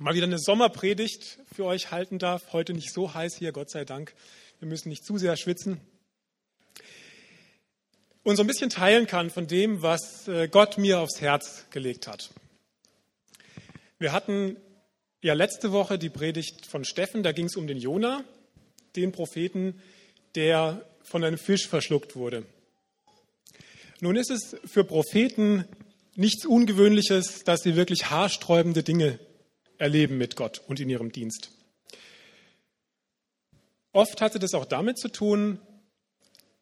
mal wieder eine Sommerpredigt für euch halten darf. Heute nicht so heiß hier, Gott sei Dank. Wir müssen nicht zu sehr schwitzen. Und so ein bisschen teilen kann von dem, was äh, Gott mir aufs Herz gelegt hat. Wir hatten ja letzte Woche die Predigt von Steffen, da ging es um den Jona, den Propheten, der von einem Fisch verschluckt wurde. Nun ist es für Propheten nichts Ungewöhnliches, dass sie wirklich haarsträubende Dinge erleben mit Gott und in ihrem Dienst. Oft hatte das auch damit zu tun,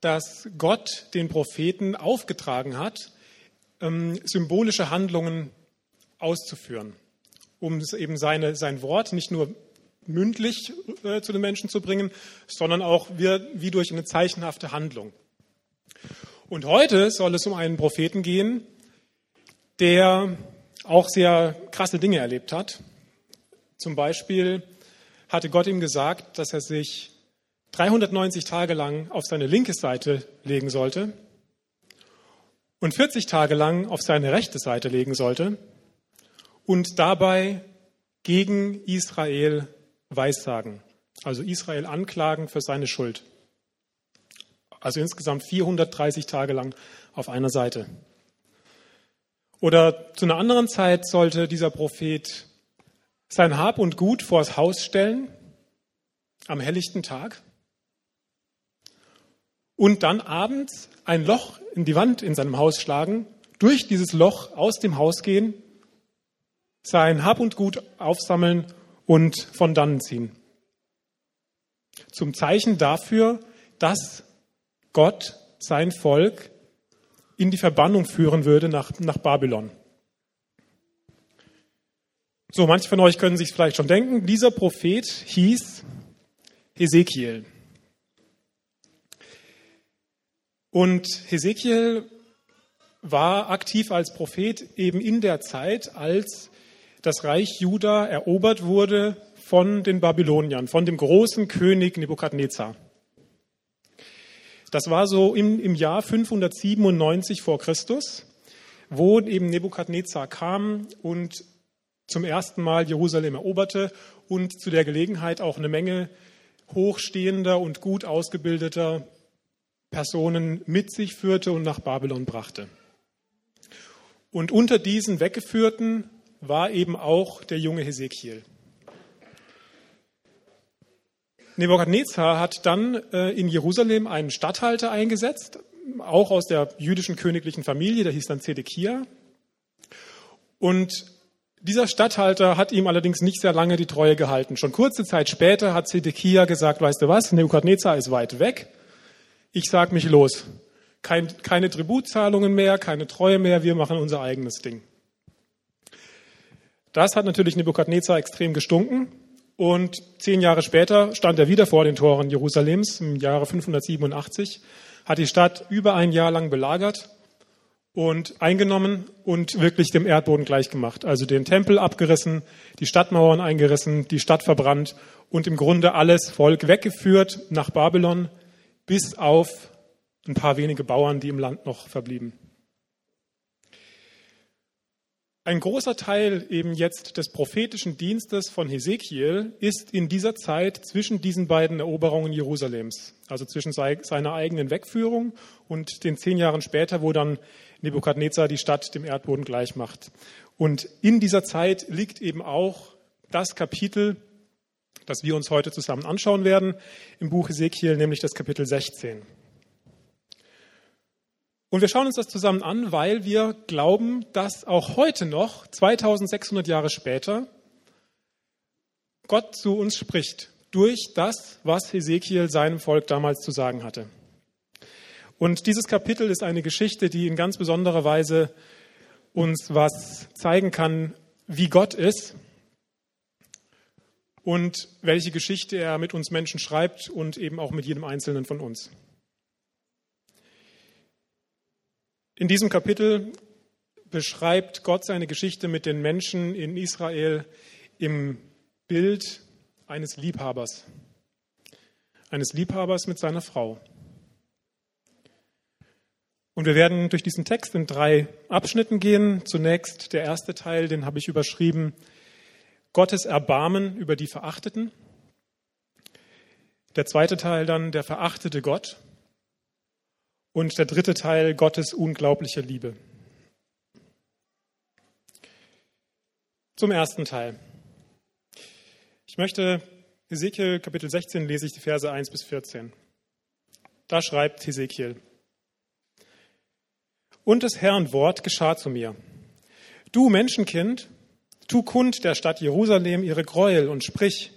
dass Gott den Propheten aufgetragen hat, ähm, symbolische Handlungen auszuführen, um eben seine, sein Wort nicht nur mündlich äh, zu den Menschen zu bringen, sondern auch wie, wie durch eine zeichenhafte Handlung. Und heute soll es um einen Propheten gehen, der auch sehr krasse Dinge erlebt hat zum Beispiel hatte Gott ihm gesagt, dass er sich 390 Tage lang auf seine linke Seite legen sollte und 40 Tage lang auf seine rechte Seite legen sollte und dabei gegen Israel weissagen, also Israel anklagen für seine Schuld. Also insgesamt 430 Tage lang auf einer Seite. Oder zu einer anderen Zeit sollte dieser Prophet sein Hab und Gut vors Haus stellen am helllichten Tag und dann abends ein Loch in die Wand in seinem Haus schlagen, durch dieses Loch aus dem Haus gehen, sein Hab und Gut aufsammeln und von dannen ziehen. Zum Zeichen dafür, dass Gott sein Volk in die Verbannung führen würde nach, nach Babylon. So, manche von euch können sich vielleicht schon denken, dieser Prophet hieß Hesekiel. Und Hesekiel war aktiv als Prophet eben in der Zeit, als das Reich Juda erobert wurde von den Babyloniern, von dem großen König Nebukadnezar. Das war so im, im Jahr 597 vor Christus, wo eben Nebukadnezar kam und zum ersten Mal Jerusalem eroberte und zu der Gelegenheit auch eine Menge hochstehender und gut ausgebildeter Personen mit sich führte und nach Babylon brachte. Und unter diesen Weggeführten war eben auch der junge Hesekiel. Nebukadnezar hat dann äh, in Jerusalem einen Statthalter eingesetzt, auch aus der jüdischen königlichen Familie, der hieß dann Zedekia. Und dieser Statthalter hat ihm allerdings nicht sehr lange die Treue gehalten. Schon kurze Zeit später hat Zedekia gesagt, weißt du was, Nebukadnezar ist weit weg, ich sag mich los. Kein, keine Tributzahlungen mehr, keine Treue mehr, wir machen unser eigenes Ding. Das hat natürlich Nebukadnezar extrem gestunken und zehn Jahre später stand er wieder vor den Toren Jerusalems im Jahre 587, hat die Stadt über ein Jahr lang belagert und eingenommen und wirklich dem Erdboden gleichgemacht. Also den Tempel abgerissen, die Stadtmauern eingerissen, die Stadt verbrannt und im Grunde alles Volk weggeführt nach Babylon, bis auf ein paar wenige Bauern, die im Land noch verblieben. Ein großer Teil eben jetzt des prophetischen Dienstes von Hesekiel ist in dieser Zeit zwischen diesen beiden Eroberungen Jerusalems, also zwischen seiner eigenen Wegführung und den zehn Jahren später, wo dann Nebukadnezar die Stadt dem Erdboden gleich macht. Und in dieser Zeit liegt eben auch das Kapitel, das wir uns heute zusammen anschauen werden, im Buch Hesekiel, nämlich das Kapitel 16. Und wir schauen uns das zusammen an, weil wir glauben, dass auch heute noch, 2600 Jahre später, Gott zu uns spricht durch das, was Hesekiel seinem Volk damals zu sagen hatte. Und dieses Kapitel ist eine Geschichte, die in ganz besonderer Weise uns was zeigen kann, wie Gott ist und welche Geschichte er mit uns Menschen schreibt und eben auch mit jedem Einzelnen von uns. In diesem Kapitel beschreibt Gott seine Geschichte mit den Menschen in Israel im Bild eines Liebhabers. Eines Liebhabers mit seiner Frau. Und wir werden durch diesen Text in drei Abschnitten gehen. Zunächst der erste Teil, den habe ich überschrieben. Gottes Erbarmen über die Verachteten. Der zweite Teil dann der verachtete Gott. Und der dritte Teil Gottes unglaubliche Liebe. Zum ersten Teil. Ich möchte Ezekiel Kapitel 16 lese ich die Verse 1 bis 14. Da schreibt Ezekiel. Und des Herrn Wort geschah zu mir. Du Menschenkind, tu kund der Stadt Jerusalem ihre Gräuel und sprich.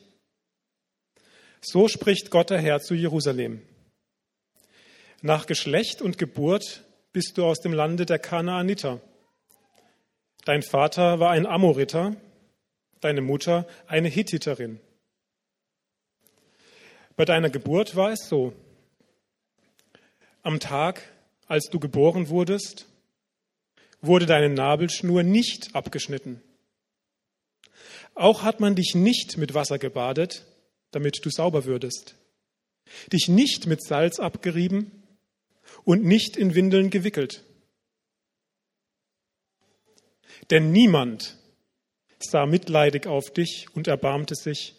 So spricht Gott der Herr zu Jerusalem. Nach Geschlecht und Geburt bist du aus dem Lande der Kanaaniter. Dein Vater war ein Amoriter, deine Mutter eine Hittiterin. Bei deiner Geburt war es so. Am Tag, als du geboren wurdest, wurde deine Nabelschnur nicht abgeschnitten. Auch hat man dich nicht mit Wasser gebadet, damit du sauber würdest, dich nicht mit Salz abgerieben und nicht in Windeln gewickelt. Denn niemand sah mitleidig auf dich und erbarmte sich,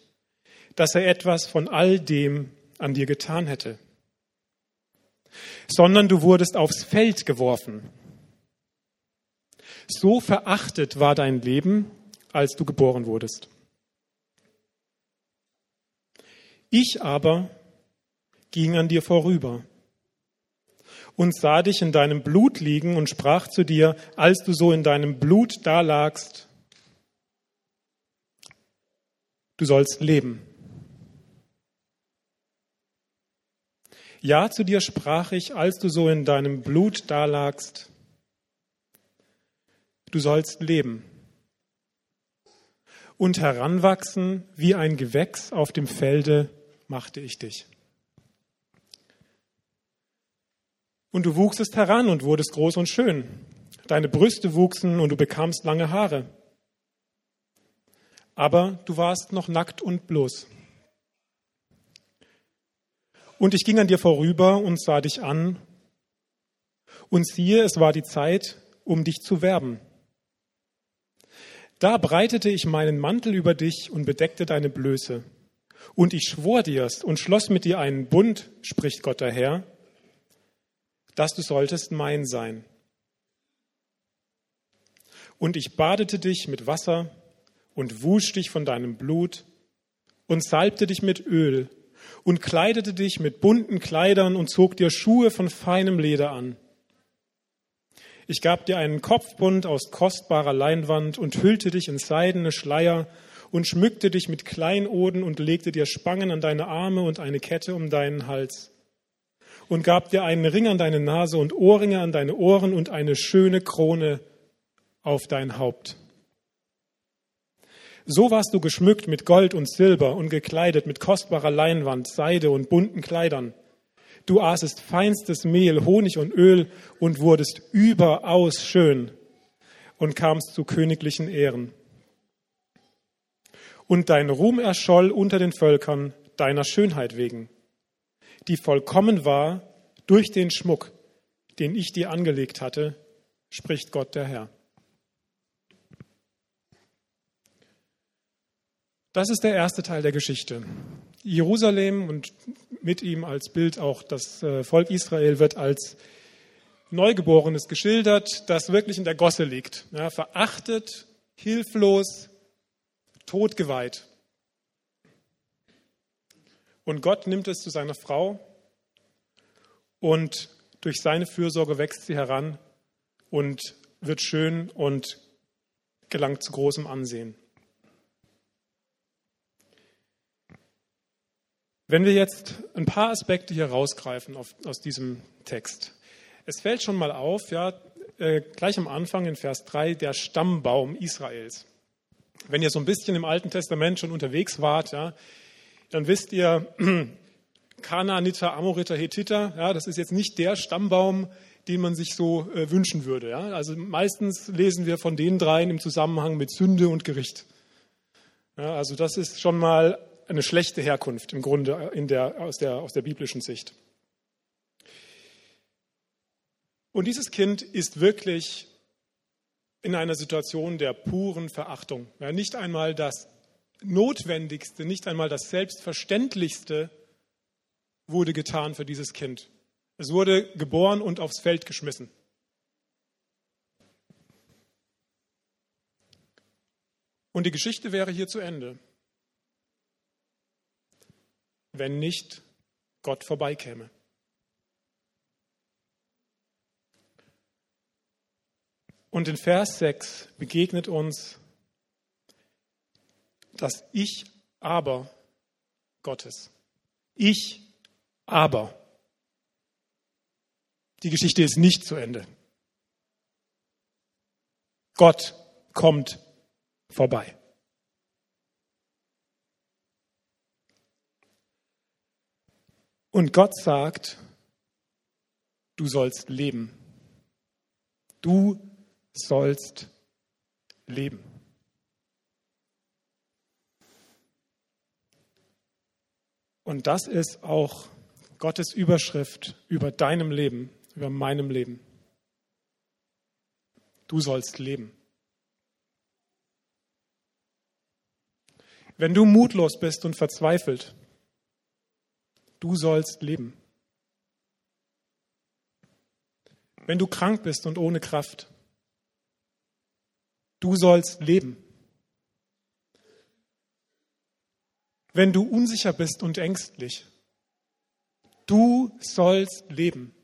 dass er etwas von all dem an dir getan hätte, sondern du wurdest aufs Feld geworfen. So verachtet war dein Leben, als du geboren wurdest. Ich aber ging an dir vorüber und sah dich in deinem Blut liegen und sprach zu dir, als du so in deinem Blut dalagst, du sollst leben. Ja, zu dir sprach ich, als du so in deinem Blut dalagst, du sollst leben und heranwachsen wie ein Gewächs auf dem Felde machte ich dich. Und du wuchsest heran und wurdest groß und schön. Deine Brüste wuchsen und du bekamst lange Haare. Aber du warst noch nackt und bloß. Und ich ging an dir vorüber und sah dich an. Und siehe, es war die Zeit, um dich zu werben. Da breitete ich meinen Mantel über dich und bedeckte deine Blöße. Und ich schwor dir's und schloss mit dir einen Bund, spricht Gott der Herr, dass du solltest mein sein. Und ich badete dich mit Wasser und wusch dich von deinem Blut und salbte dich mit Öl und kleidete dich mit bunten Kleidern und zog dir Schuhe von feinem Leder an. Ich gab dir einen Kopfbund aus kostbarer Leinwand und hüllte dich in seidene Schleier und schmückte dich mit Kleinoden und legte dir Spangen an deine Arme und eine Kette um deinen Hals und gab dir einen Ring an deine Nase und Ohrringe an deine Ohren und eine schöne Krone auf dein Haupt. So warst du geschmückt mit Gold und Silber und gekleidet mit kostbarer Leinwand, Seide und bunten Kleidern. Du aßest feinstes Mehl, Honig und Öl und wurdest überaus schön und kamst zu königlichen Ehren. Und dein Ruhm erscholl unter den Völkern deiner Schönheit wegen die vollkommen war durch den Schmuck, den ich dir angelegt hatte, spricht Gott der Herr. Das ist der erste Teil der Geschichte. Jerusalem und mit ihm als Bild auch das äh, Volk Israel wird als Neugeborenes geschildert, das wirklich in der Gosse liegt. Ja, verachtet, hilflos, totgeweiht. Und Gott nimmt es zu seiner Frau und durch seine Fürsorge wächst sie heran und wird schön und gelangt zu großem Ansehen. Wenn wir jetzt ein paar Aspekte hier rausgreifen auf, aus diesem Text. Es fällt schon mal auf, ja, äh, gleich am Anfang in Vers 3, der Stammbaum Israels. Wenn ihr so ein bisschen im Alten Testament schon unterwegs wart, ja, dann wisst ihr, Kanaaniter, Amoriter, Hethiter, ja, das ist jetzt nicht der Stammbaum, den man sich so äh, wünschen würde. Ja. Also meistens lesen wir von den dreien im Zusammenhang mit Sünde und Gericht. Ja, also das ist schon mal eine schlechte Herkunft im Grunde in der, aus, der, aus der biblischen Sicht. Und dieses Kind ist wirklich in einer Situation der puren Verachtung. Ja, nicht einmal das Notwendigste, nicht einmal das Selbstverständlichste wurde getan für dieses Kind. Es wurde geboren und aufs Feld geschmissen. Und die Geschichte wäre hier zu Ende, wenn nicht Gott vorbeikäme. Und in Vers 6 begegnet uns das Ich aber Gottes. Ich aber. Die Geschichte ist nicht zu Ende. Gott kommt vorbei. Und Gott sagt, du sollst leben. Du sollst leben. Und das ist auch Gottes Überschrift über deinem Leben, über meinem Leben. Du sollst leben. Wenn du mutlos bist und verzweifelt, du sollst leben. Wenn du krank bist und ohne Kraft, du sollst leben. Wenn du unsicher bist und ängstlich, du sollst leben.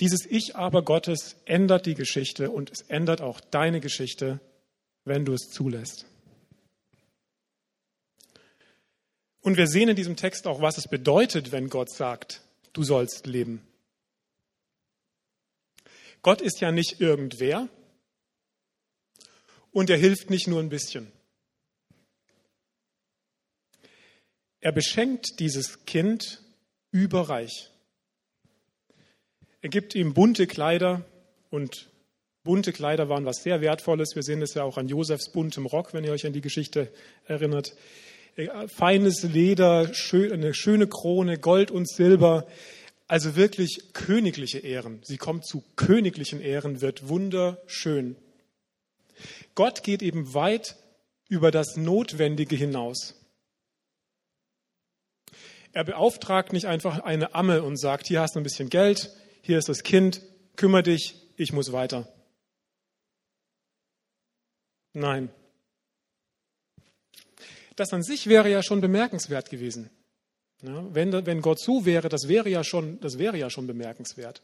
Dieses Ich aber Gottes ändert die Geschichte und es ändert auch deine Geschichte, wenn du es zulässt. Und wir sehen in diesem Text auch, was es bedeutet, wenn Gott sagt, du sollst leben. Gott ist ja nicht irgendwer und er hilft nicht nur ein bisschen. Er beschenkt dieses Kind überreich. Er gibt ihm bunte Kleider und bunte Kleider waren was sehr Wertvolles. Wir sehen das ja auch an Josefs buntem Rock, wenn ihr euch an die Geschichte erinnert. Feines Leder, eine schöne Krone, Gold und Silber. Also wirklich königliche Ehren. Sie kommt zu königlichen Ehren, wird wunderschön. Gott geht eben weit über das Notwendige hinaus. Er beauftragt nicht einfach eine Amme und sagt, hier hast du ein bisschen Geld, hier ist das Kind, kümmere dich, ich muss weiter. Nein. Das an sich wäre ja schon bemerkenswert gewesen. Ja, wenn, wenn Gott so wäre, das wäre, ja schon, das wäre ja schon bemerkenswert.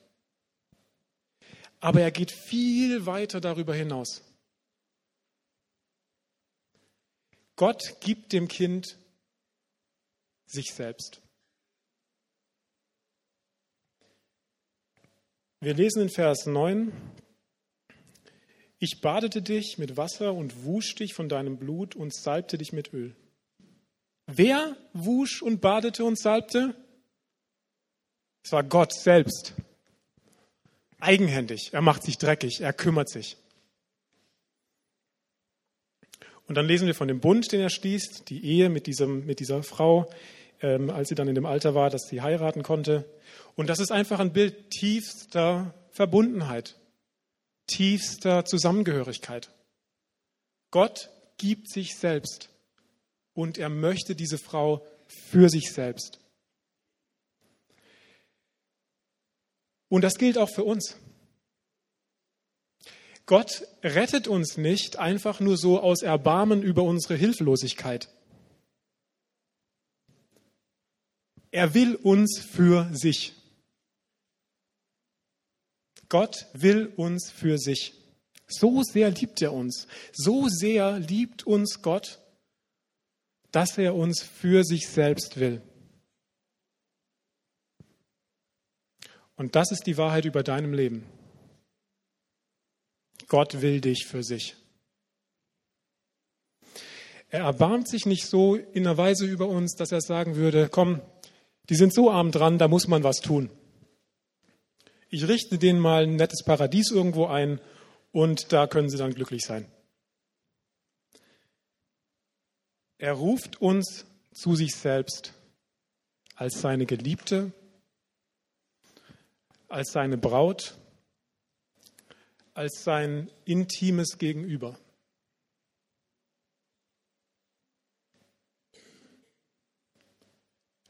Aber er geht viel weiter darüber hinaus. Gott gibt dem Kind sich selbst. Wir lesen in Vers 9, ich badete dich mit Wasser und wusch dich von deinem Blut und salbte dich mit Öl. Wer wusch und badete und salbte? Es war Gott selbst. Eigenhändig. Er macht sich dreckig. Er kümmert sich. Und dann lesen wir von dem Bund, den er schließt, die Ehe mit, diesem, mit dieser Frau, ähm, als sie dann in dem Alter war, dass sie heiraten konnte. Und das ist einfach ein Bild tiefster Verbundenheit, tiefster Zusammengehörigkeit. Gott gibt sich selbst und er möchte diese Frau für sich selbst. Und das gilt auch für uns. Gott rettet uns nicht einfach nur so aus Erbarmen über unsere Hilflosigkeit. Er will uns für sich. Gott will uns für sich. So sehr liebt er uns. So sehr liebt uns Gott, dass er uns für sich selbst will. Und das ist die Wahrheit über deinem Leben. Gott will dich für sich. Er erbarmt sich nicht so in einer Weise über uns, dass er sagen würde, komm, die sind so arm dran, da muss man was tun ich richte denen mal ein nettes Paradies irgendwo ein und da können sie dann glücklich sein. Er ruft uns zu sich selbst als seine Geliebte, als seine Braut, als sein intimes Gegenüber.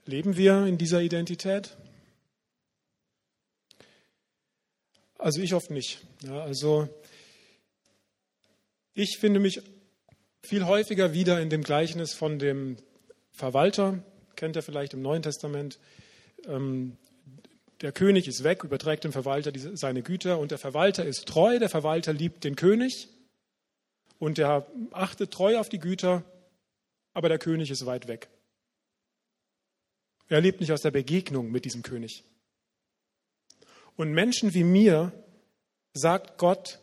Leben wir in dieser Identität? Also ich hoffe nicht. Ja, also ich finde mich viel häufiger wieder in dem Gleichnis von dem Verwalter, kennt ihr vielleicht im Neuen Testament. Ähm, der König ist weg, überträgt dem Verwalter seine Güter und der Verwalter ist treu, der Verwalter liebt den König und er achtet treu auf die Güter, aber der König ist weit weg. Er lebt nicht aus der Begegnung mit diesem König. Und Menschen wie mir sagt Gott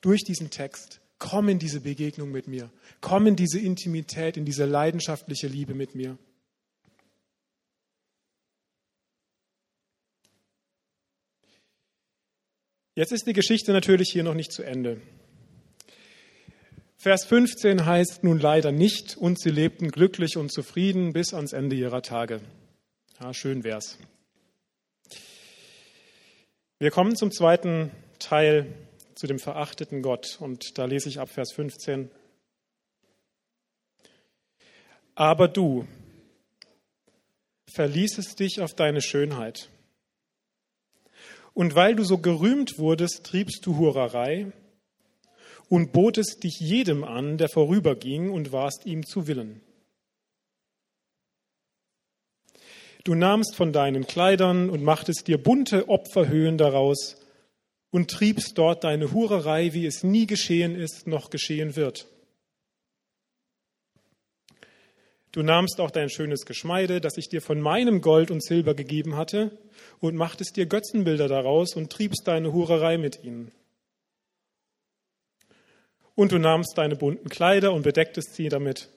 durch diesen Text, komm in diese Begegnung mit mir, komm in diese Intimität, in diese leidenschaftliche Liebe mit mir. Jetzt ist die Geschichte natürlich hier noch nicht zu Ende. Vers 15 heißt nun leider nicht, und sie lebten glücklich und zufrieden bis ans Ende ihrer Tage. Ja, schön wär's. Wir kommen zum zweiten Teil, zu dem verachteten Gott. Und da lese ich ab Vers 15. Aber du verließest dich auf deine Schönheit. Und weil du so gerühmt wurdest, triebst du Hurerei und botest dich jedem an, der vorüberging, und warst ihm zu Willen. Du nahmst von deinen Kleidern und machtest dir bunte Opferhöhen daraus und triebst dort deine Hurerei, wie es nie geschehen ist, noch geschehen wird. Du nahmst auch dein schönes Geschmeide, das ich dir von meinem Gold und Silber gegeben hatte, und machtest dir Götzenbilder daraus und triebst deine Hurerei mit ihnen. Und du nahmst deine bunten Kleider und bedecktest sie damit.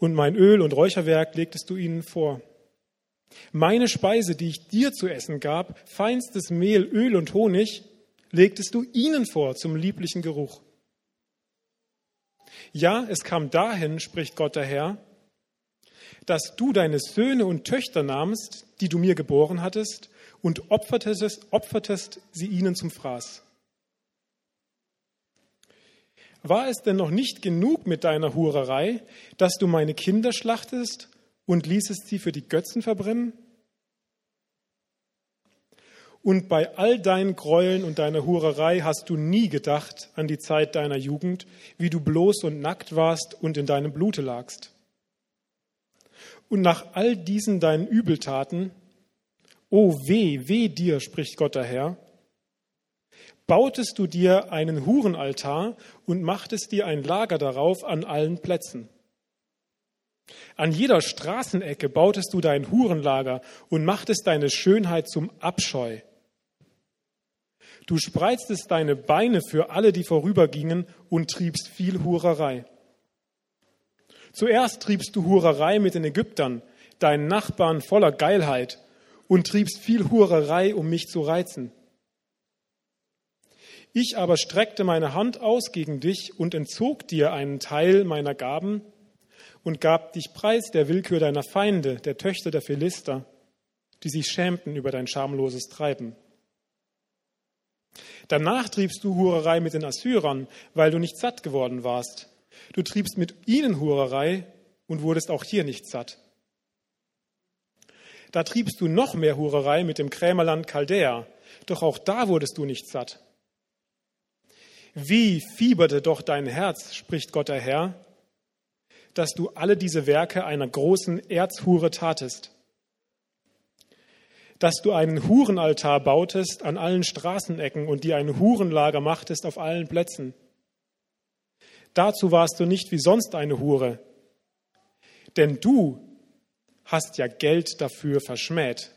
Und mein Öl und Räucherwerk legtest du ihnen vor. Meine Speise, die ich dir zu essen gab, feinstes Mehl, Öl und Honig, legtest du ihnen vor zum lieblichen Geruch. Ja, es kam dahin, spricht Gott der Herr, dass du deine Söhne und Töchter nahmst, die du mir geboren hattest, und opfertest, opfertest sie ihnen zum Fraß. War es denn noch nicht genug mit deiner Hurerei, dass du meine Kinder schlachtest und ließest sie für die Götzen verbrennen? Und bei all deinen Gräueln und deiner Hurerei hast du nie gedacht an die Zeit deiner Jugend, wie du bloß und nackt warst und in deinem Blute lagst. Und nach all diesen deinen Übeltaten, o weh, weh dir, spricht Gott der Herr, bautest du dir einen Hurenaltar und machtest dir ein Lager darauf an allen Plätzen. An jeder Straßenecke bautest du dein Hurenlager und machtest deine Schönheit zum Abscheu. Du spreiztest deine Beine für alle, die vorübergingen, und triebst viel Hurerei. Zuerst triebst du Hurerei mit den Ägyptern, deinen Nachbarn voller Geilheit, und triebst viel Hurerei, um mich zu reizen. Ich aber streckte meine Hand aus gegen dich und entzog dir einen Teil meiner Gaben und gab dich preis der Willkür deiner Feinde, der Töchter der Philister, die sich schämten über dein schamloses Treiben. Danach triebst du Hurerei mit den Assyrern, weil du nicht satt geworden warst. Du triebst mit ihnen Hurerei und wurdest auch hier nicht satt. Da triebst du noch mehr Hurerei mit dem Krämerland Chaldea, doch auch da wurdest du nicht satt. Wie fieberte doch dein Herz, spricht Gott der Herr, dass du alle diese Werke einer großen Erzhure tatest dass du einen Hurenaltar bautest an allen Straßenecken und dir ein Hurenlager machtest auf allen Plätzen. Dazu warst du nicht wie sonst eine Hure, denn du hast ja Geld dafür verschmäht.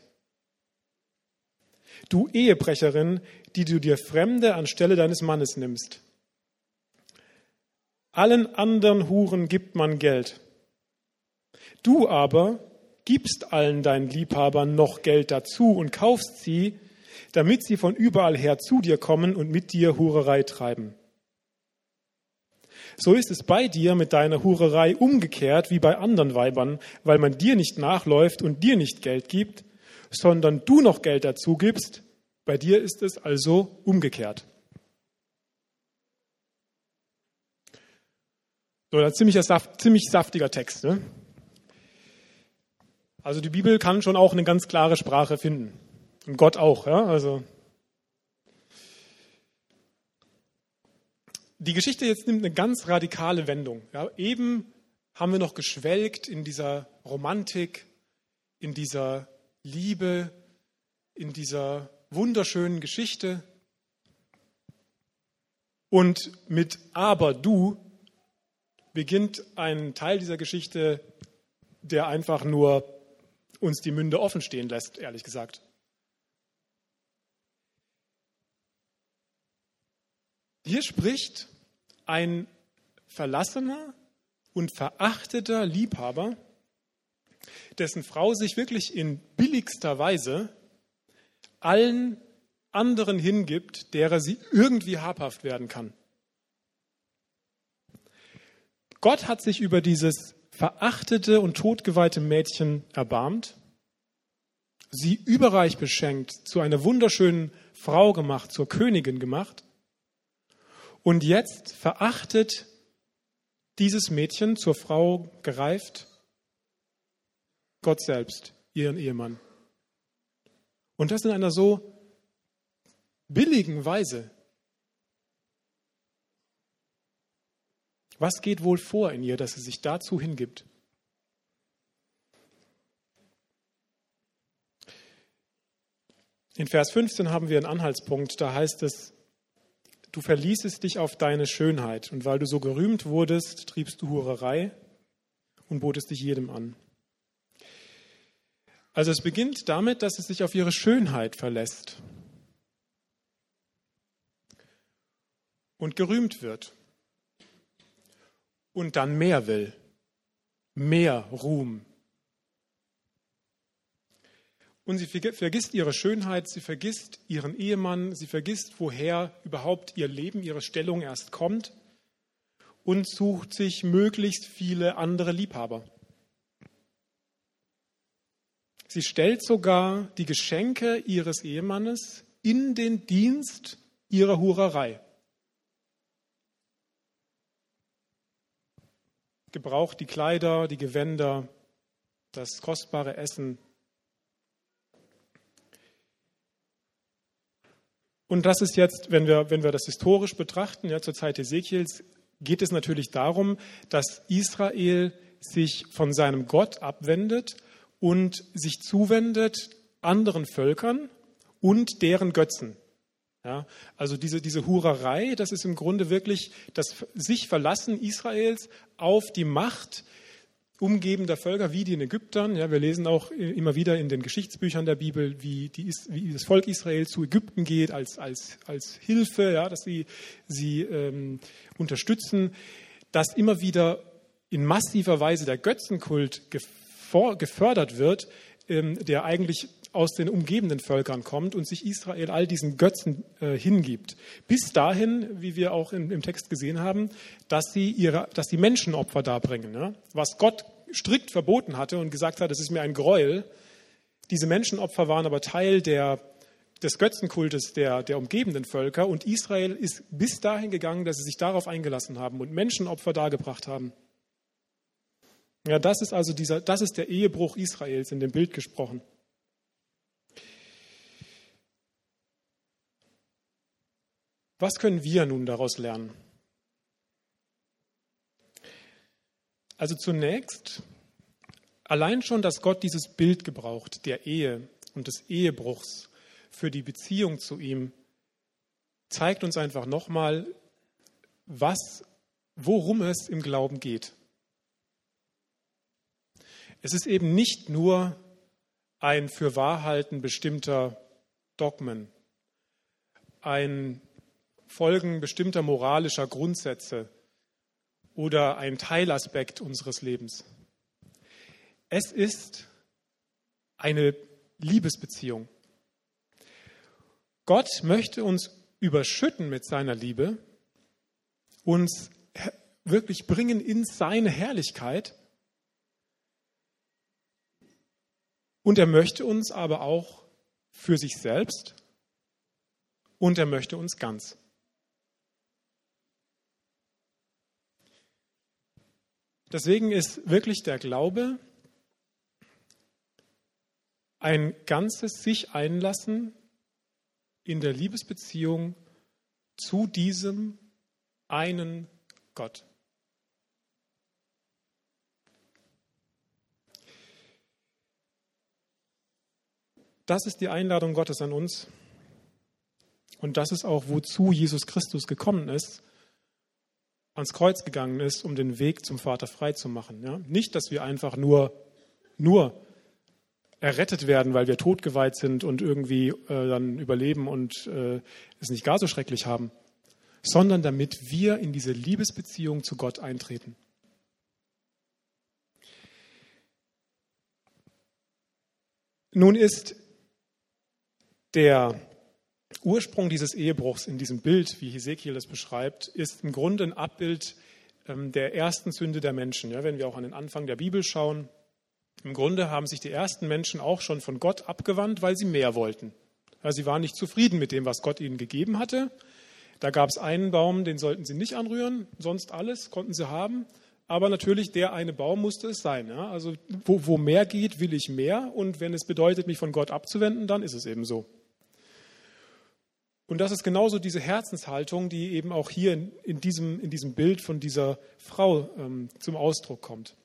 Du Ehebrecherin, die du dir Fremde anstelle deines Mannes nimmst. Allen anderen Huren gibt man Geld. Du aber gibst allen deinen Liebhabern noch Geld dazu und kaufst sie, damit sie von überall her zu dir kommen und mit dir Hurerei treiben. So ist es bei dir mit deiner Hurerei umgekehrt wie bei anderen Weibern, weil man dir nicht nachläuft und dir nicht Geld gibt, sondern du noch Geld dazu gibst. Bei dir ist es also umgekehrt. So, ein ziemlich, ziemlich saftiger Text. Ne? Also die Bibel kann schon auch eine ganz klare Sprache finden. Und Gott auch, ja, also. Die Geschichte jetzt nimmt eine ganz radikale Wendung. Ja, eben haben wir noch geschwelgt in dieser Romantik, in dieser Liebe, in dieser wunderschönen Geschichte. Und mit Aber du beginnt ein Teil dieser Geschichte, der einfach nur uns die Münde offen stehen lässt, ehrlich gesagt. Hier spricht ein verlassener und verachteter Liebhaber, dessen Frau sich wirklich in billigster Weise allen anderen hingibt, derer sie irgendwie habhaft werden kann. Gott hat sich über dieses verachtete und totgeweihte Mädchen erbarmt, sie überreich beschenkt, zu einer wunderschönen Frau gemacht, zur Königin gemacht. Und jetzt verachtet dieses Mädchen zur Frau gereift Gott selbst, ihren Ehemann. Und das in einer so billigen Weise. Was geht wohl vor in ihr, dass sie sich dazu hingibt? In Vers 15 haben wir einen Anhaltspunkt, da heißt es, du verließest dich auf deine Schönheit und weil du so gerühmt wurdest, triebst du Hurerei und botest dich jedem an. Also es beginnt damit, dass es sich auf ihre Schönheit verlässt und gerühmt wird und dann mehr will, mehr Ruhm. Und sie vergisst ihre Schönheit, sie vergisst ihren Ehemann, sie vergisst, woher überhaupt ihr Leben, ihre Stellung erst kommt und sucht sich möglichst viele andere Liebhaber. Sie stellt sogar die Geschenke ihres Ehemannes in den Dienst ihrer Hurerei. Gebraucht die Kleider, die Gewänder, das kostbare Essen. Und das ist jetzt, wenn wir, wenn wir das historisch betrachten, ja, zur Zeit Ezekiels, geht es natürlich darum, dass Israel sich von seinem Gott abwendet und sich zuwendet anderen Völkern und deren Götzen. Ja, also diese, diese Hurerei, das ist im Grunde wirklich das sich verlassen Israels auf die Macht umgebender Völker wie den Ägyptern. Ja, wir lesen auch immer wieder in den Geschichtsbüchern der Bibel, wie, die, wie das Volk Israel zu Ägypten geht als, als, als Hilfe, ja, dass sie sie ähm, unterstützen, dass immer wieder in massiver Weise der Götzenkult gefördert wird, ähm, der eigentlich aus den umgebenden Völkern kommt und sich Israel all diesen Götzen äh, hingibt. Bis dahin, wie wir auch im, im, Text gesehen haben, dass sie ihre, dass die Menschenopfer darbringen. Ja? Was Gott strikt verboten hatte und gesagt hat, es ist mir ein Gräuel. Diese Menschenopfer waren aber Teil der, des Götzenkultes der, der umgebenden Völker und Israel ist bis dahin gegangen, dass sie sich darauf eingelassen haben und Menschenopfer dargebracht haben. Ja, das ist also dieser, das ist der Ehebruch Israels in dem Bild gesprochen. Was können wir nun daraus lernen? Also zunächst, allein schon, dass Gott dieses Bild gebraucht, der Ehe und des Ehebruchs für die Beziehung zu ihm, zeigt uns einfach nochmal, was, worum es im Glauben geht. Es ist eben nicht nur ein Fürwahrhalten bestimmter Dogmen, ein Folgen bestimmter moralischer Grundsätze oder ein Teilaspekt unseres Lebens. Es ist eine Liebesbeziehung. Gott möchte uns überschütten mit seiner Liebe, uns wirklich bringen in seine Herrlichkeit. Und er möchte uns aber auch für sich selbst und er möchte uns ganz. Deswegen ist wirklich der Glaube ein ganzes sich einlassen in der Liebesbeziehung zu diesem einen Gott. Das ist die Einladung Gottes an uns. Und das ist auch, wozu Jesus Christus gekommen ist, ans Kreuz gegangen ist, um den Weg zum Vater frei zu machen. Ja? Nicht, dass wir einfach nur, nur errettet werden, weil wir totgeweiht sind und irgendwie äh, dann überleben und äh, es nicht gar so schrecklich haben, sondern damit wir in diese Liebesbeziehung zu Gott eintreten. Nun ist der Ursprung dieses Ehebruchs in diesem Bild, wie Hesekiel das beschreibt, ist im Grunde ein Abbild ähm, der ersten Sünde der Menschen. Ja, wenn wir auch an den Anfang der Bibel schauen, im Grunde haben sich die ersten Menschen auch schon von Gott abgewandt, weil sie mehr wollten. Ja, sie waren nicht zufrieden mit dem, was Gott ihnen gegeben hatte. Da gab es einen Baum, den sollten sie nicht anrühren, sonst alles konnten sie haben. Aber natürlich, der eine Baum musste es sein. Ja? Also wo, wo mehr geht, will ich mehr. Und wenn es bedeutet, mich von Gott abzuwenden, dann ist es eben so. Und das ist genauso diese Herzenshaltung, die eben auch hier in, in diesem, in diesem Bild von dieser Frau ähm, zum Ausdruck kommt.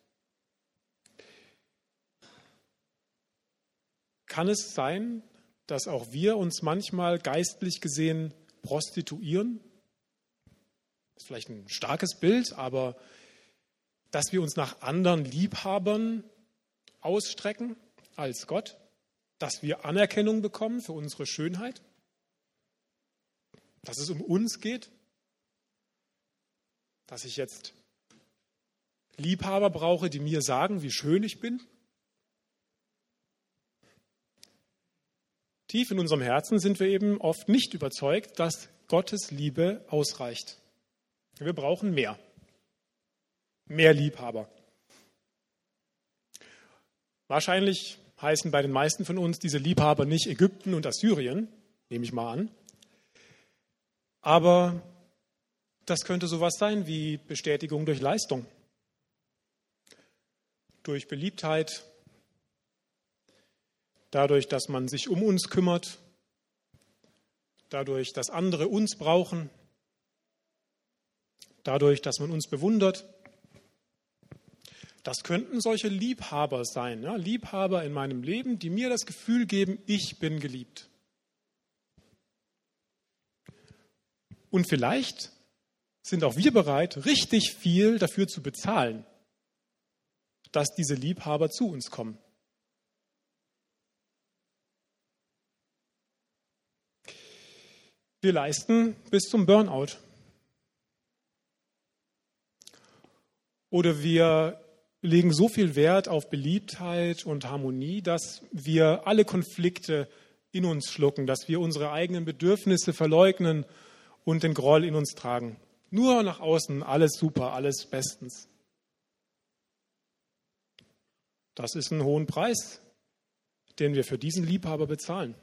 Kann es sein, dass auch wir uns manchmal geistlich gesehen prostituieren? Das ist vielleicht ein starkes Bild, aber dass wir uns nach anderen Liebhabern ausstrecken als Gott, dass wir Anerkennung bekommen für unsere Schönheit? Dass es um uns geht, dass ich jetzt Liebhaber brauche, die mir sagen, wie schön ich bin. Tief in unserem Herzen sind wir eben oft nicht überzeugt, dass Gottes Liebe ausreicht. Wir brauchen mehr. Mehr Liebhaber. Wahrscheinlich heißen bei den meisten von uns diese Liebhaber nicht Ägypten und Assyrien, nehme ich mal an, aber das könnte sowas sein wie Bestätigung durch Leistung, durch Beliebtheit, dadurch, dass man sich um uns kümmert, dadurch, dass andere uns brauchen, dadurch, dass man uns bewundert. Das könnten solche Liebhaber sein, ja? Liebhaber in meinem Leben, die mir das Gefühl geben, ich bin geliebt. Und vielleicht sind auch wir bereit, richtig viel dafür zu bezahlen, dass diese Liebhaber zu uns kommen. Wir leisten bis zum Burnout. Oder wir legen so viel Wert auf Beliebtheit und Harmonie, dass wir alle Konflikte in uns schlucken, dass wir unsere eigenen Bedürfnisse verleugnen und den Groll in uns tragen. Nur nach außen alles super, alles bestens. Das ist ein hohen Preis, den wir für diesen Liebhaber bezahlen.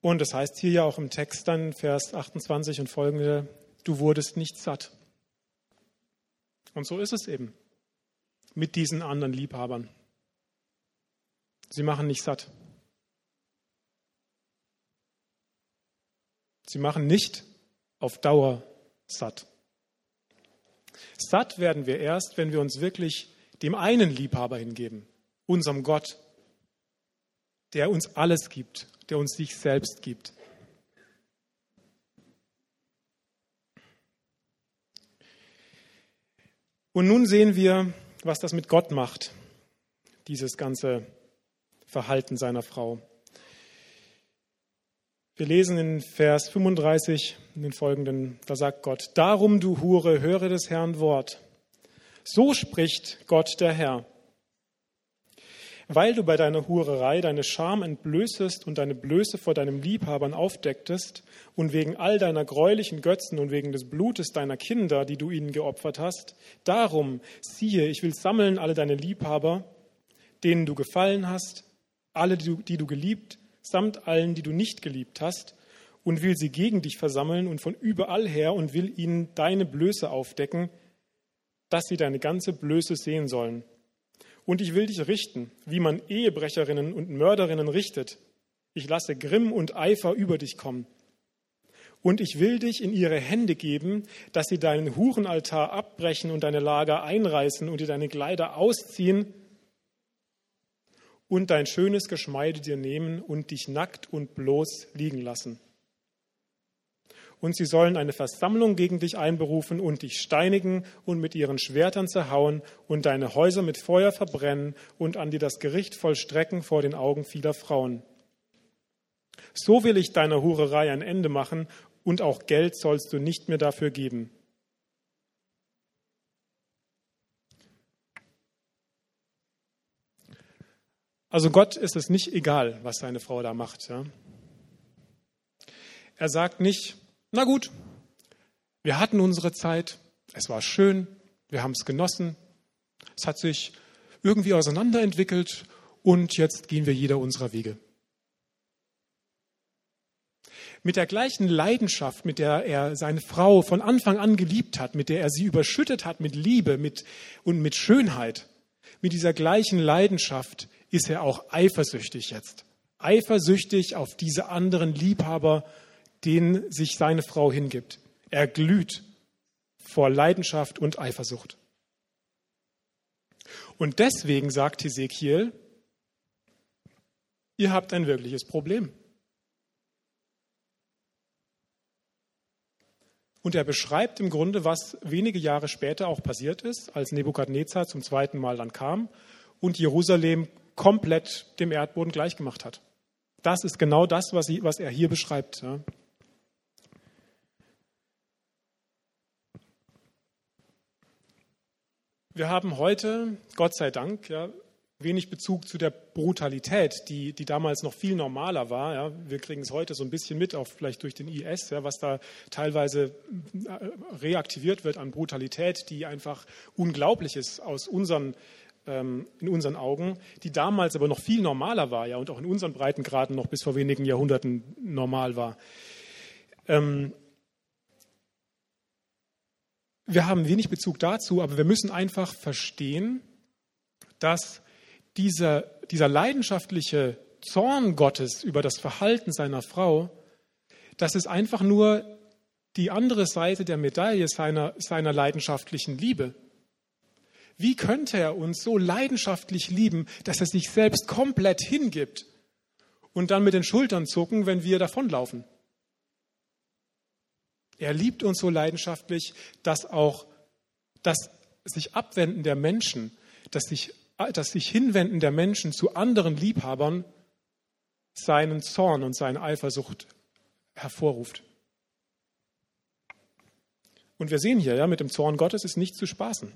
Und das heißt hier ja auch im Text dann, Vers 28 und folgende, du wurdest nicht satt. Und so ist es eben mit diesen anderen Liebhabern. Sie machen nicht satt. Sie machen nicht auf Dauer satt. Satt werden wir erst, wenn wir uns wirklich dem einen Liebhaber hingeben, unserem Gott, der uns alles gibt, der uns sich selbst gibt. Und nun sehen wir, was das mit Gott macht, dieses ganze Verhalten seiner Frau. Wir lesen in Vers 35, in den folgenden, da sagt Gott, Darum, du Hure, höre des Herrn Wort. So spricht Gott der Herr. Weil du bei deiner Hurerei deine Scham entblößest und deine Blöße vor deinem Liebhabern aufdecktest und wegen all deiner gräulichen Götzen und wegen des Blutes deiner Kinder, die du ihnen geopfert hast, darum, siehe, ich will sammeln alle deine Liebhaber, denen du gefallen hast, alle, die du, die du geliebt, samt allen, die du nicht geliebt hast, und will sie gegen dich versammeln und von überall her und will ihnen deine Blöße aufdecken, dass sie deine ganze Blöße sehen sollen. Und ich will dich richten, wie man Ehebrecherinnen und Mörderinnen richtet. Ich lasse Grimm und Eifer über dich kommen. Und ich will dich in ihre Hände geben, dass sie deinen Hurenaltar abbrechen und deine Lager einreißen und dir deine Kleider ausziehen und dein schönes Geschmeide dir nehmen und dich nackt und bloß liegen lassen. Und sie sollen eine Versammlung gegen dich einberufen und dich steinigen und mit ihren Schwertern zerhauen und deine Häuser mit Feuer verbrennen und an dir das Gericht vollstrecken vor den Augen vieler Frauen. So will ich deiner Hurerei ein Ende machen und auch Geld sollst du nicht mehr dafür geben. Also Gott ist es nicht egal, was seine Frau da macht. Ja? Er sagt nicht, na gut, wir hatten unsere Zeit, es war schön, wir haben es genossen, es hat sich irgendwie auseinanderentwickelt und jetzt gehen wir jeder unserer Wege. Mit der gleichen Leidenschaft, mit der er seine Frau von Anfang an geliebt hat, mit der er sie überschüttet hat mit Liebe mit, und mit Schönheit, mit dieser gleichen Leidenschaft ist er auch eifersüchtig jetzt. Eifersüchtig auf diese anderen Liebhaber, denen sich seine Frau hingibt. Er glüht vor Leidenschaft und Eifersucht. Und deswegen sagt Hesekiel, ihr habt ein wirkliches Problem. Und er beschreibt im Grunde, was wenige Jahre später auch passiert ist, als Nebukadnezar zum zweiten Mal dann kam und Jerusalem komplett dem Erdboden gleichgemacht hat. Das ist genau das, was, er hier beschreibt. Wir haben heute, Gott sei Dank, ja, wenig Bezug zu der Brutalität, die, die damals noch viel normaler war. Ja. Wir kriegen es heute so ein bisschen mit, auch vielleicht durch den IS, ja, was da teilweise äh, reaktiviert wird an Brutalität, die einfach unglaublich ist aus unseren, ähm, in unseren Augen, die damals aber noch viel normaler war ja, und auch in unseren Breitengraden noch bis vor wenigen Jahrhunderten normal war. Ähm, wir haben wenig Bezug dazu, aber wir müssen einfach verstehen, dass dieser, dieser leidenschaftliche Zorn Gottes über das Verhalten seiner Frau, das ist einfach nur die andere Seite der Medaille seiner, seiner leidenschaftlichen Liebe. Wie könnte er uns so leidenschaftlich lieben, dass er sich selbst komplett hingibt und dann mit den Schultern zucken, wenn wir davonlaufen? Er liebt uns so leidenschaftlich, dass auch das sich Abwenden der Menschen, das sich, das sich Hinwenden der Menschen zu anderen Liebhabern seinen Zorn und seine Eifersucht hervorruft. Und wir sehen hier, ja, mit dem Zorn Gottes ist nicht zu spaßen.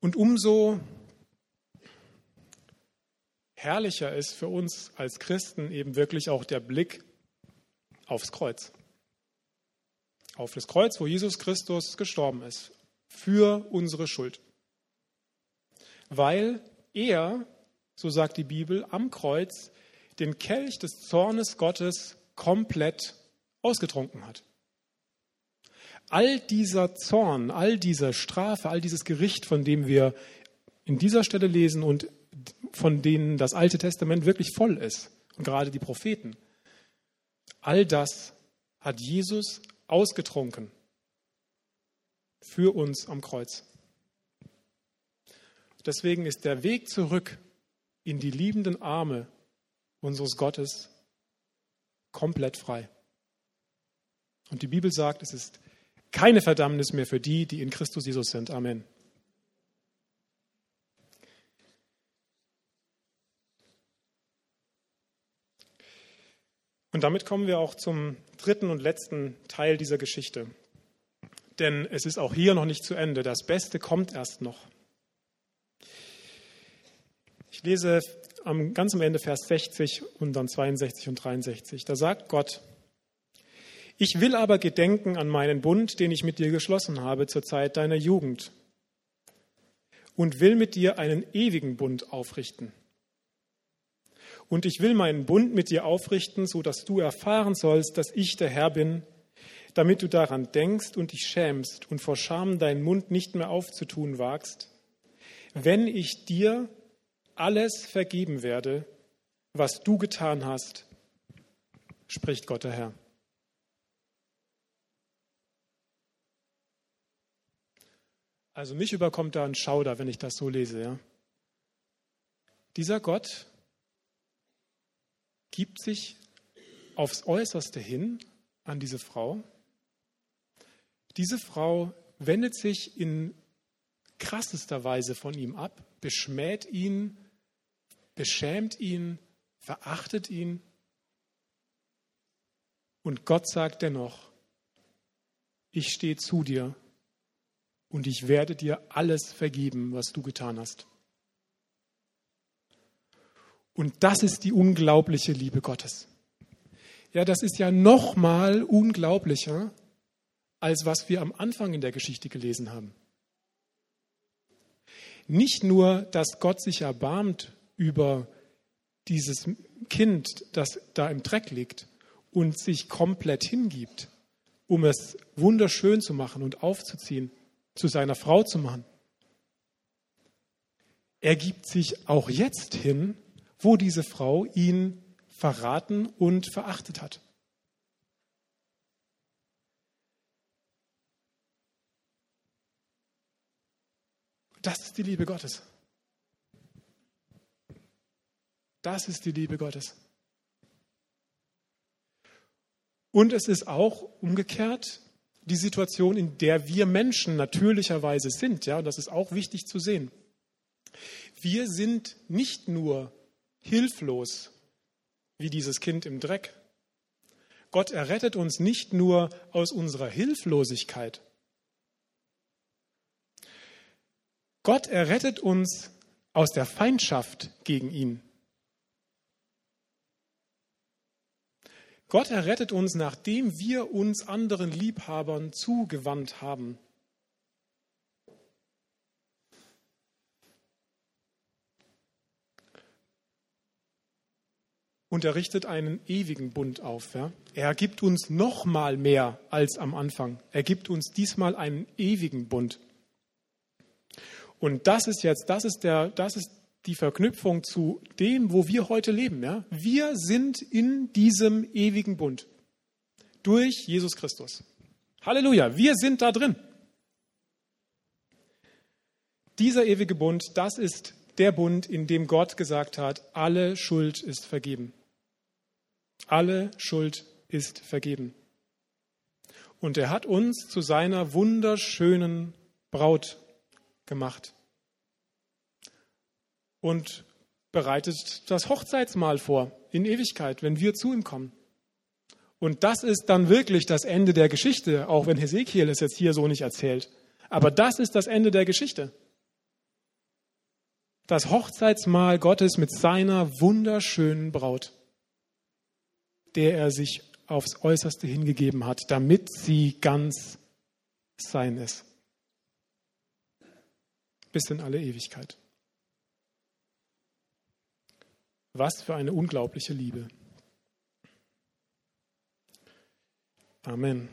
Und umso herrlicher ist für uns als Christen eben wirklich auch der Blick aufs Kreuz. Auf das Kreuz, wo Jesus Christus gestorben ist, für unsere Schuld. Weil er, so sagt die Bibel, am Kreuz den Kelch des Zornes Gottes komplett ausgetrunken hat. All dieser Zorn, all diese Strafe, all dieses Gericht, von dem wir in dieser Stelle lesen und von denen das Alte Testament wirklich voll ist, und gerade die Propheten, all das hat Jesus ausgetrunken für uns am Kreuz. Deswegen ist der Weg zurück in die liebenden Arme unseres Gottes komplett frei. Und die Bibel sagt, es ist keine Verdammnis mehr für die, die in Christus Jesus sind. Amen. Und damit kommen wir auch zum dritten und letzten Teil dieser Geschichte. Denn es ist auch hier noch nicht zu Ende. Das Beste kommt erst noch. Ich lese am ganz am Ende Vers 60 und dann 62 und 63. Da sagt Gott, ich will aber gedenken an meinen Bund, den ich mit dir geschlossen habe zur Zeit deiner Jugend und will mit dir einen ewigen Bund aufrichten und ich will meinen Bund mit dir aufrichten, so dass du erfahren sollst, dass ich der Herr bin, damit du daran denkst und dich schämst und vor Scham deinen Mund nicht mehr aufzutun wagst, wenn ich dir alles vergeben werde, was du getan hast, spricht Gott der Herr. Also mich überkommt da ein Schauder, wenn ich das so lese. Ja? Dieser Gott gibt sich aufs Äußerste hin an diese Frau. Diese Frau wendet sich in krassester Weise von ihm ab, beschmäht ihn, beschämt ihn, verachtet ihn. Und Gott sagt dennoch, ich stehe zu dir und ich werde dir alles vergeben, was du getan hast. Und das ist die unglaubliche Liebe Gottes. Ja, das ist ja noch mal unglaublicher, als was wir am Anfang in der Geschichte gelesen haben. Nicht nur, dass Gott sich erbarmt über dieses Kind, das da im Dreck liegt und sich komplett hingibt, um es wunderschön zu machen und aufzuziehen, zu seiner Frau zu machen. Er gibt sich auch jetzt hin, wo diese Frau ihn verraten und verachtet hat. Das ist die Liebe Gottes. Das ist die Liebe Gottes. Und es ist auch umgekehrt die Situation, in der wir Menschen natürlicherweise sind. Ja, und das ist auch wichtig zu sehen. Wir sind nicht nur hilflos wie dieses Kind im Dreck. Gott errettet uns nicht nur aus unserer Hilflosigkeit. Gott errettet uns aus der Feindschaft gegen ihn. Gott errettet uns, nachdem wir uns anderen Liebhabern zugewandt haben. Und er richtet einen ewigen Bund auf. Ja? Er gibt uns noch mal mehr als am Anfang. Er gibt uns diesmal einen ewigen Bund. Und das ist jetzt, das ist der, das ist die Verknüpfung zu dem, wo wir heute leben. Ja? Wir sind in diesem ewigen Bund durch Jesus Christus. Halleluja, wir sind da drin. Dieser ewige Bund, das ist der Bund, in dem Gott gesagt hat, alle Schuld ist vergeben. Alle Schuld ist vergeben. Und er hat uns zu seiner wunderschönen Braut gemacht und bereitet das Hochzeitsmahl vor in Ewigkeit, wenn wir zu ihm kommen. Und das ist dann wirklich das Ende der Geschichte, auch wenn Hesekiel es jetzt hier so nicht erzählt. Aber das ist das Ende der Geschichte. Das Hochzeitsmahl Gottes mit seiner wunderschönen Braut, der er sich aufs Äußerste hingegeben hat, damit sie ganz sein ist. Bis in alle Ewigkeit. Was für eine unglaubliche Liebe. Amen.